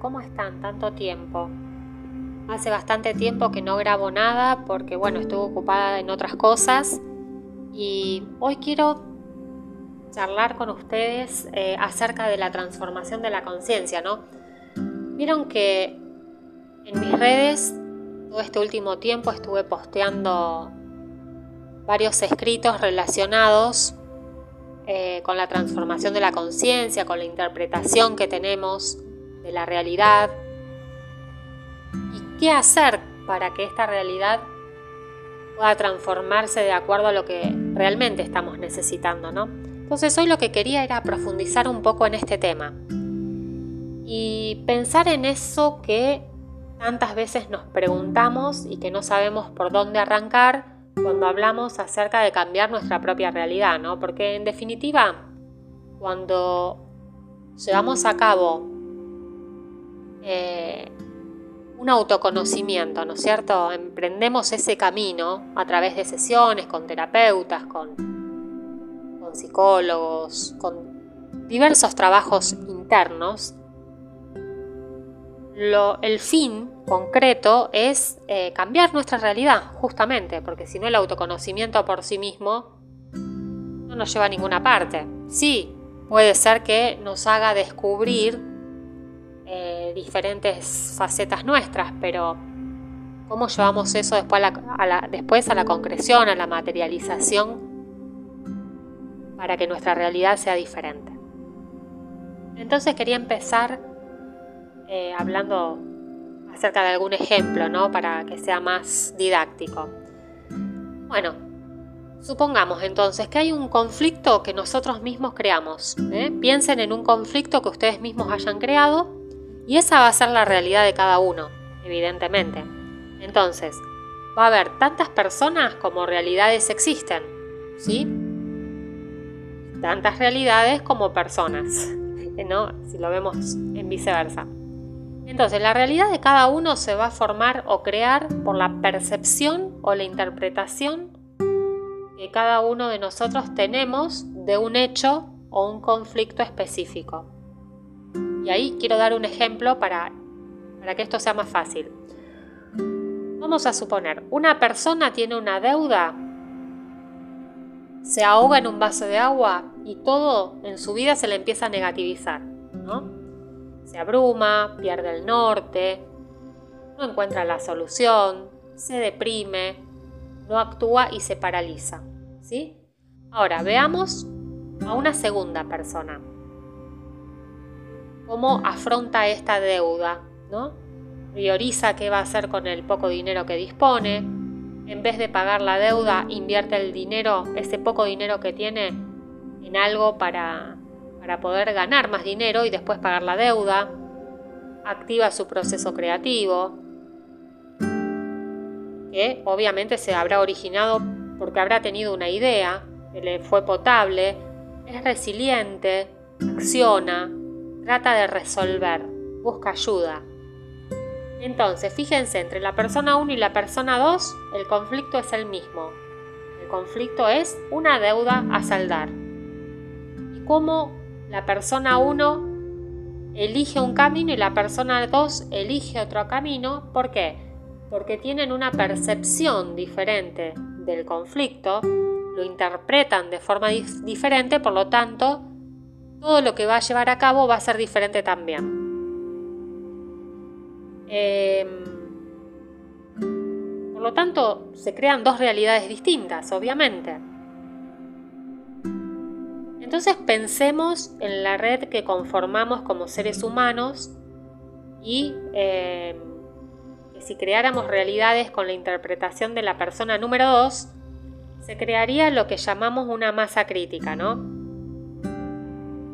¿cómo están? Tanto tiempo. Hace bastante tiempo que no grabo nada porque, bueno, estuve ocupada en otras cosas y hoy quiero charlar con ustedes eh, acerca de la transformación de la conciencia, ¿no? Vieron que en mis redes todo este último tiempo estuve posteando varios escritos relacionados eh, con la transformación de la conciencia, con la interpretación que tenemos de la realidad y qué hacer para que esta realidad pueda transformarse de acuerdo a lo que realmente estamos necesitando, ¿no? Entonces hoy lo que quería era profundizar un poco en este tema y pensar en eso que tantas veces nos preguntamos y que no sabemos por dónde arrancar cuando hablamos acerca de cambiar nuestra propia realidad, ¿no? Porque en definitiva, cuando llevamos a cabo eh, un autoconocimiento, ¿no es cierto? Emprendemos ese camino a través de sesiones con terapeutas, con, psicólogos, con diversos trabajos internos. El fin concreto es eh, cambiar nuestra realidad, justamente, porque si no el autoconocimiento por sí mismo no nos lleva a ninguna parte. Sí, puede ser que nos haga descubrir diferentes facetas nuestras, pero ¿cómo llevamos eso después a, la, después a la concreción, a la materialización, para que nuestra realidad sea diferente? Entonces quería empezar eh, hablando acerca de algún ejemplo, ¿no? Para que sea más didáctico. Bueno, supongamos entonces que hay un conflicto que nosotros mismos creamos. ¿eh? Piensen en un conflicto que ustedes mismos hayan creado y esa va a ser la realidad de cada uno, evidentemente. Entonces, va a haber tantas personas como realidades existen, ¿sí? Tantas realidades como personas, ¿no? Si lo vemos en viceversa. Entonces, la realidad de cada uno se va a formar o crear por la percepción o la interpretación que cada uno de nosotros tenemos de un hecho o un conflicto específico. Y ahí quiero dar un ejemplo para, para que esto sea más fácil. Vamos a suponer, una persona tiene una deuda, se ahoga en un vaso de agua y todo en su vida se le empieza a negativizar, ¿no? Se abruma, pierde el norte, no encuentra la solución, se deprime, no actúa y se paraliza. ¿sí? Ahora veamos a una segunda persona. ¿Cómo afronta esta deuda? Prioriza qué va a hacer con el poco dinero que dispone. En vez de pagar la deuda, invierte el dinero, ese poco dinero que tiene, en algo para para poder ganar más dinero y después pagar la deuda, activa su proceso creativo, que obviamente se habrá originado porque habrá tenido una idea, que le fue potable, es resiliente, acciona, trata de resolver, busca ayuda. Entonces, fíjense, entre la persona 1 y la persona 2, el conflicto es el mismo. El conflicto es una deuda a saldar. ¿Y cómo la persona 1 elige un camino y la persona 2 elige otro camino. ¿Por qué? Porque tienen una percepción diferente del conflicto, lo interpretan de forma diferente, por lo tanto, todo lo que va a llevar a cabo va a ser diferente también. Em, por lo tanto, se crean dos realidades distintas, obviamente. Entonces pensemos en la red que conformamos como seres humanos y eh, que si creáramos realidades con la interpretación de la persona número 2, se crearía lo que llamamos una masa crítica, ¿no?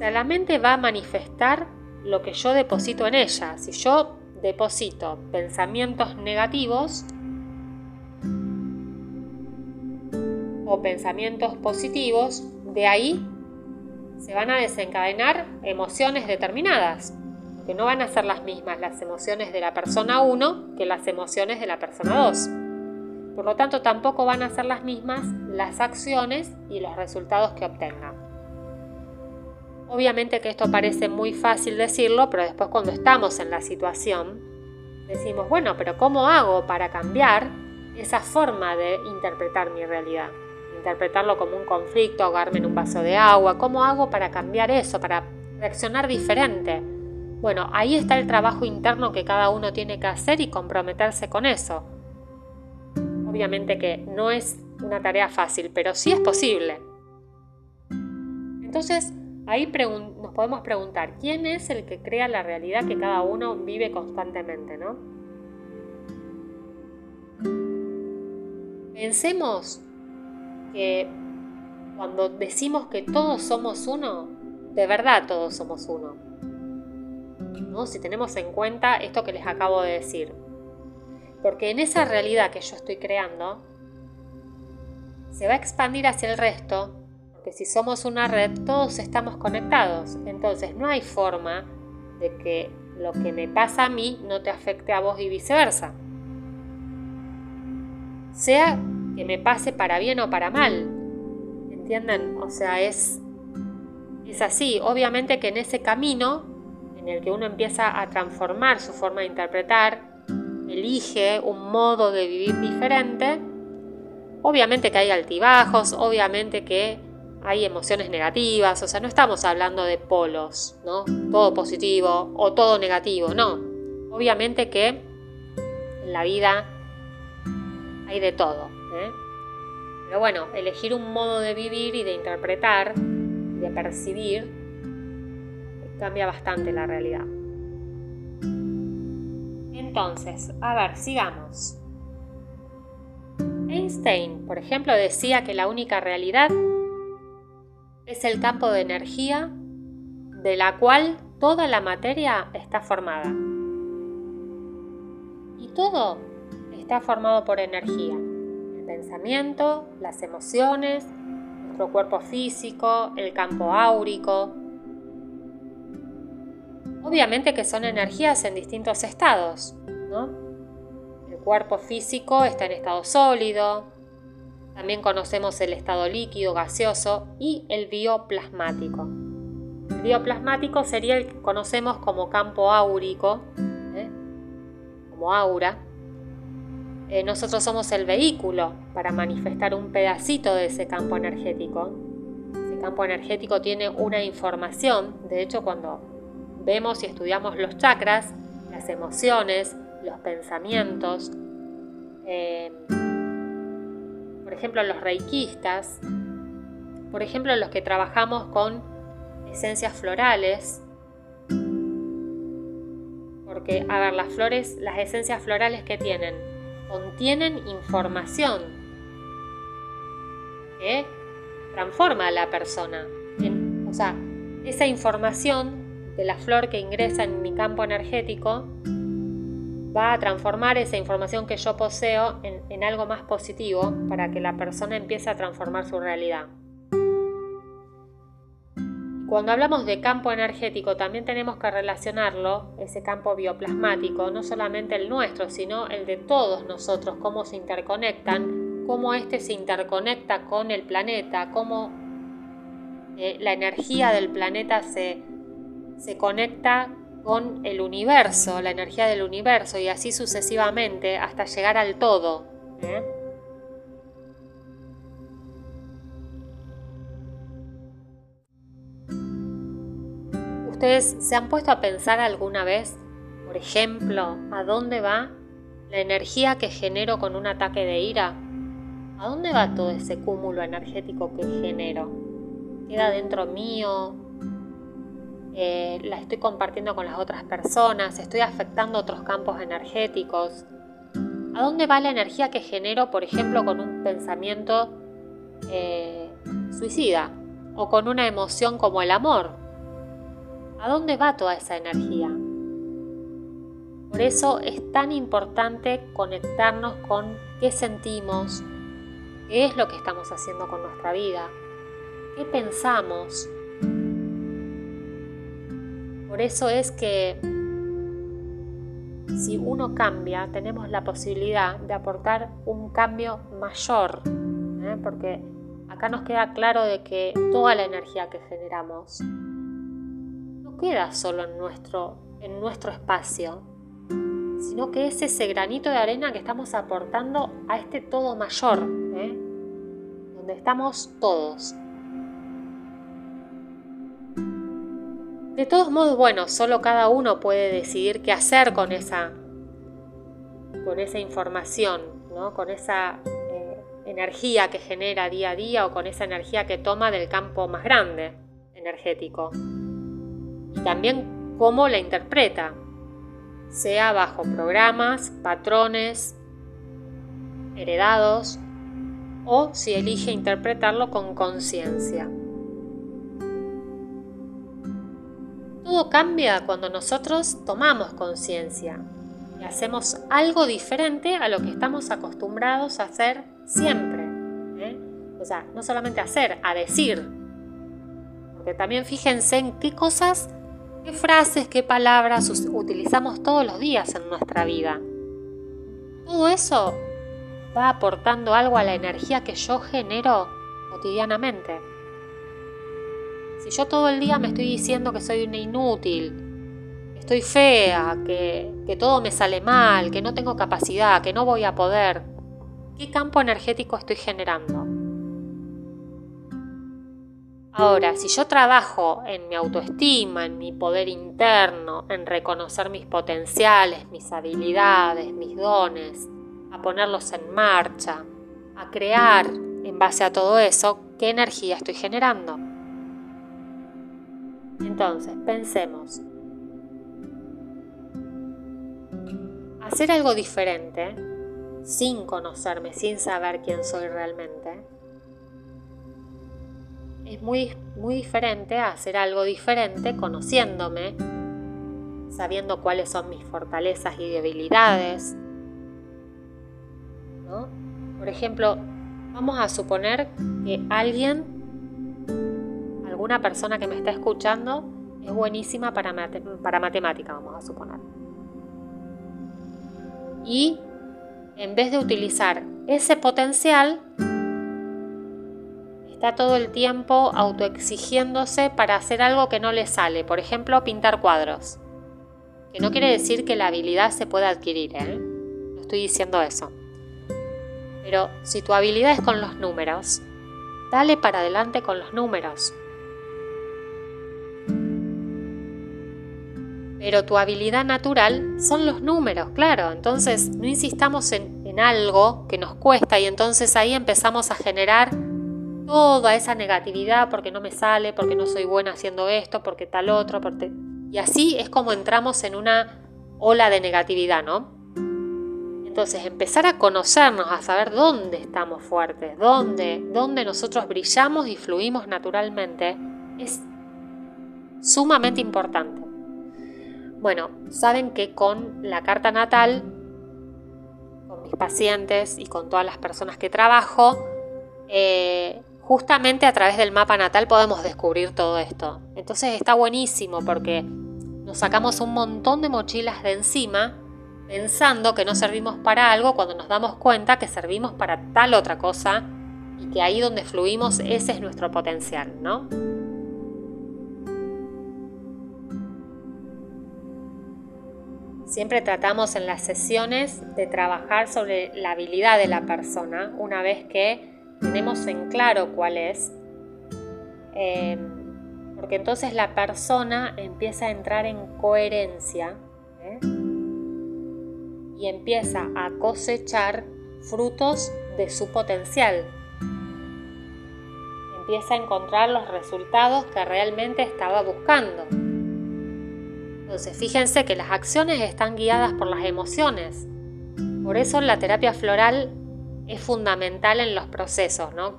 La mente va a manifestar lo que yo deposito en ella. Si yo deposito pensamientos negativos o pensamientos positivos, de ahí se van a desencadenar emociones determinadas, que no van a ser las mismas las emociones de la persona 1 que las emociones de la persona 2. Por lo tanto, tampoco van a ser las mismas las acciones y los resultados que obtengan. Obviamente que esto parece muy fácil decirlo, pero después cuando estamos en la situación, decimos, bueno, pero ¿cómo hago para cambiar esa forma de interpretar mi realidad? Interpretarlo como un conflicto, ahogarme en un vaso de agua. ¿Cómo hago para cambiar eso, para reaccionar diferente? Bueno, ahí está el trabajo interno que cada uno tiene que hacer y comprometerse con eso. Obviamente que no es una tarea fácil, pero sí es posible. Entonces, ahí nos podemos preguntar, ¿quién es el que crea la realidad que cada uno vive constantemente, no? Pensemos que cuando decimos que todos somos uno, de verdad todos somos uno. ¿No? Si tenemos en cuenta esto que les acabo de decir. Porque en esa realidad que yo estoy creando, se va a expandir hacia el resto porque si somos una red, todos estamos conectados. Entonces no hay forma de que lo que me pasa a mí no te afecte a vos y viceversa. Sea que me pase para bien o para mal. ¿Entienden? O sea, es, es así. Obviamente que en ese camino en el que uno empieza a transformar su forma de interpretar, elige un modo de vivir diferente, obviamente que hay altibajos, obviamente que hay emociones negativas, o sea, no estamos hablando de polos, ¿no? Todo positivo o todo negativo, no. Obviamente que en la vida hay de todo. ¿eh? Pero bueno, elegir un modo de vivir y de interpretar y de percibir cambia bastante la realidad. Entonces, a ver, sigamos. Einstein, por ejemplo, decía que la única realidad es el campo de energía de la cual toda la materia está formada. Y todo está formado por energía. El pensamiento, las emociones, nuestro cuerpo físico, el campo áurico. Obviamente que son energías en distintos estados, El cuerpo físico está en estado sólido, también conocemos el estado líquido, gaseoso y el bioplasmático. El bioplasmático sería el que conocemos como campo áurico, ¿eh? como aura. Eh, nosotros somos el vehículo para manifestar un pedacito de ese campo energético. Ese campo energético tiene una información, de hecho cuando vemos y estudiamos los chakras, las emociones, los pensamientos, eh, por ejemplo los reikistas, por ejemplo los que trabajamos con esencias florales, porque, a ver, las flores, las esencias florales que tienen, contienen información que transforma a la persona. o sea, esa información de la flor que ingresa en mi campo energético va a transformar esa información que yo poseo en, algo más positivo para que la persona empiece a transformar su realidad. Cuando hablamos de campo energético, también tenemos que relacionarlo, ese campo bioplasmático, no solamente el nuestro, sino el de todos nosotros, cómo se interconectan, cómo éste se interconecta con el planeta, cómo eh, la energía del planeta se, se conecta con el universo, la energía del universo y así sucesivamente hasta llegar al todo. ¿eh? ¿Ustedes se han puesto a pensar alguna vez, por ejemplo, a dónde va la energía que genero con un ataque de ira? ¿A dónde va todo ese cúmulo energético que genero? ¿Queda dentro mío? Eh, la estoy compartiendo con las otras personas, estoy afectando otros campos energéticos. ¿A dónde va la energía que genero, por ejemplo, con un pensamiento eh, suicida o con una emoción como el amor? ¿A dónde va toda esa energía? Por eso es tan importante conectarnos con qué sentimos, qué es lo que estamos haciendo con nuestra vida, qué pensamos, por eso es que si uno cambia, tenemos la posibilidad de aportar un cambio mayor, ¿eh? porque acá nos queda claro de que toda la energía que generamos queda solo en nuestro, en nuestro espacio, sino que es ese granito de arena que estamos aportando a este todo mayor, ¿eh? donde estamos todos. De todos modos, bueno, solo cada uno puede decidir qué hacer con esa, con esa información, ¿no? con esa eh, energía que genera día a día o con esa energía que toma del campo más grande energético. Y también cómo la interpreta, sea bajo programas, patrones, heredados, o si elige interpretarlo con conciencia. Todo cambia cuando nosotros tomamos conciencia y hacemos algo diferente a lo que estamos acostumbrados a hacer siempre. ¿eh? O sea, no solamente hacer, a decir. Porque también fíjense en qué cosas, qué frases, qué palabras utilizamos todos los días en nuestra vida. Todo eso va aportando algo a la energía que yo genero cotidianamente. Yo todo el día me estoy diciendo que soy una inútil, estoy fea, que, que todo me sale mal, que no tengo capacidad, que no voy a poder, ¿qué campo energético estoy generando? Ahora, si yo trabajo en mi autoestima, en mi poder interno, en reconocer mis potenciales, mis habilidades, mis dones, a ponerlos en marcha, a crear en base a todo eso, ¿qué energía estoy generando? Entonces, pensemos. Hacer algo diferente, sin conocerme, sin saber quién soy realmente, es muy, muy diferente a hacer algo diferente conociéndome, sabiendo cuáles son mis fortalezas y debilidades. Por ejemplo, vamos a suponer que alguien una persona que me está escuchando es buenísima para, para matemática, vamos a suponer. Y en vez de utilizar ese potencial, está todo el tiempo autoexigiéndose para hacer algo que no le sale, por ejemplo, pintar cuadros. Que no quiere decir que la habilidad se pueda adquirir, ¿eh? No estoy diciendo eso. Pero si tu habilidad es con los números, dale para adelante con los números. Pero tu habilidad natural son los números, claro. Entonces no insistamos en, algo que nos cuesta y entonces ahí empezamos a generar toda esa negatividad porque no me sale, porque no soy buena haciendo esto, porque tal otro. Y así es como entramos en una ola de negatividad, ¿no? Entonces empezar a conocernos, a saber dónde estamos fuertes, dónde, dónde nosotros brillamos y fluimos naturalmente, es sumamente importante. Bueno, saben que con la carta natal, con mis pacientes y con todas las personas que trabajo, eh, justamente a través del mapa natal podemos descubrir todo esto. Entonces está buenísimo porque nos sacamos un montón de mochilas de encima pensando que no servimos para algo cuando nos damos cuenta que servimos para tal otra cosa y que ahí donde fluimos ese es nuestro potencial, ¿no? Siempre tratamos en las sesiones de trabajar sobre la habilidad de la persona una vez que tenemos en claro cuál es, eh, porque entonces la persona empieza a entrar en coherencia ¿eh? y empieza a cosechar frutos de su potencial. Empieza a encontrar los resultados que realmente estaba buscando. Entonces, fíjense que las acciones están guiadas por las emociones. Por eso la terapia floral es fundamental en los procesos, ¿no?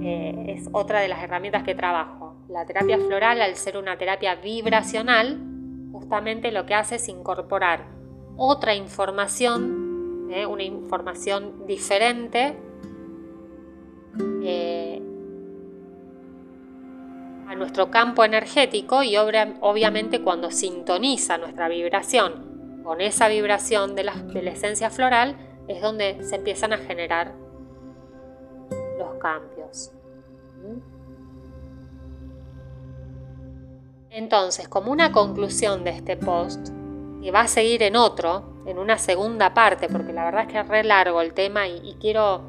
Eh, es otra de las herramientas que trabajo. La terapia floral, al ser una terapia vibracional, justamente lo que hace es incorporar otra información, ¿eh? una información diferente, eh, a nuestro campo energético y obviamente cuando sintoniza nuestra vibración con esa vibración de la, esencia floral es donde se empiezan a generar los cambios. Entonces, como una conclusión de este post, que va a seguir en otro, en una segunda parte, porque la verdad es que es re largo el tema y, quiero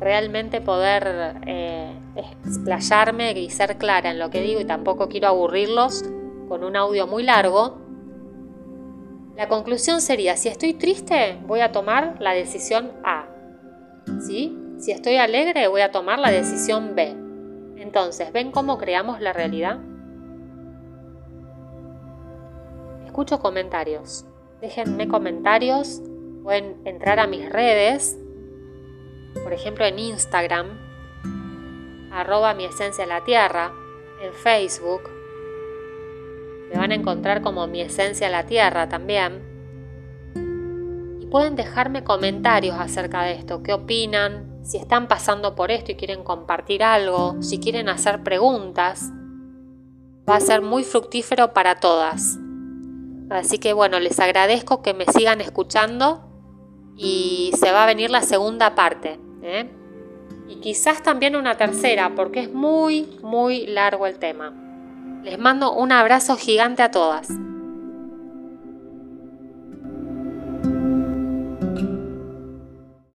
realmente poder eh, explayarme y ser clara en lo que digo y tampoco quiero aburrirlos con un audio muy largo. La conclusión sería, si estoy triste, voy a tomar la decisión A. ¿Sí? Si estoy alegre, voy a tomar la decisión B. Entonces, ¿ven cómo creamos la realidad? Escucho comentarios déjenme comentarios, pueden entrar a mis redes, por ejemplo en Instagram, arroba mi esencia la tierra, en Facebook, me van a encontrar como mi esencia la tierra también. Y pueden dejarme comentarios acerca de esto, qué opinan, si están pasando por esto y quieren compartir algo, si quieren hacer preguntas. Va a ser muy fructífero para todas. Así que bueno, les agradezco que me sigan escuchando y se va a venir la segunda parte. ¿eh? Y quizás también una tercera, porque es muy, muy largo el tema. Les mando un abrazo gigante a todas.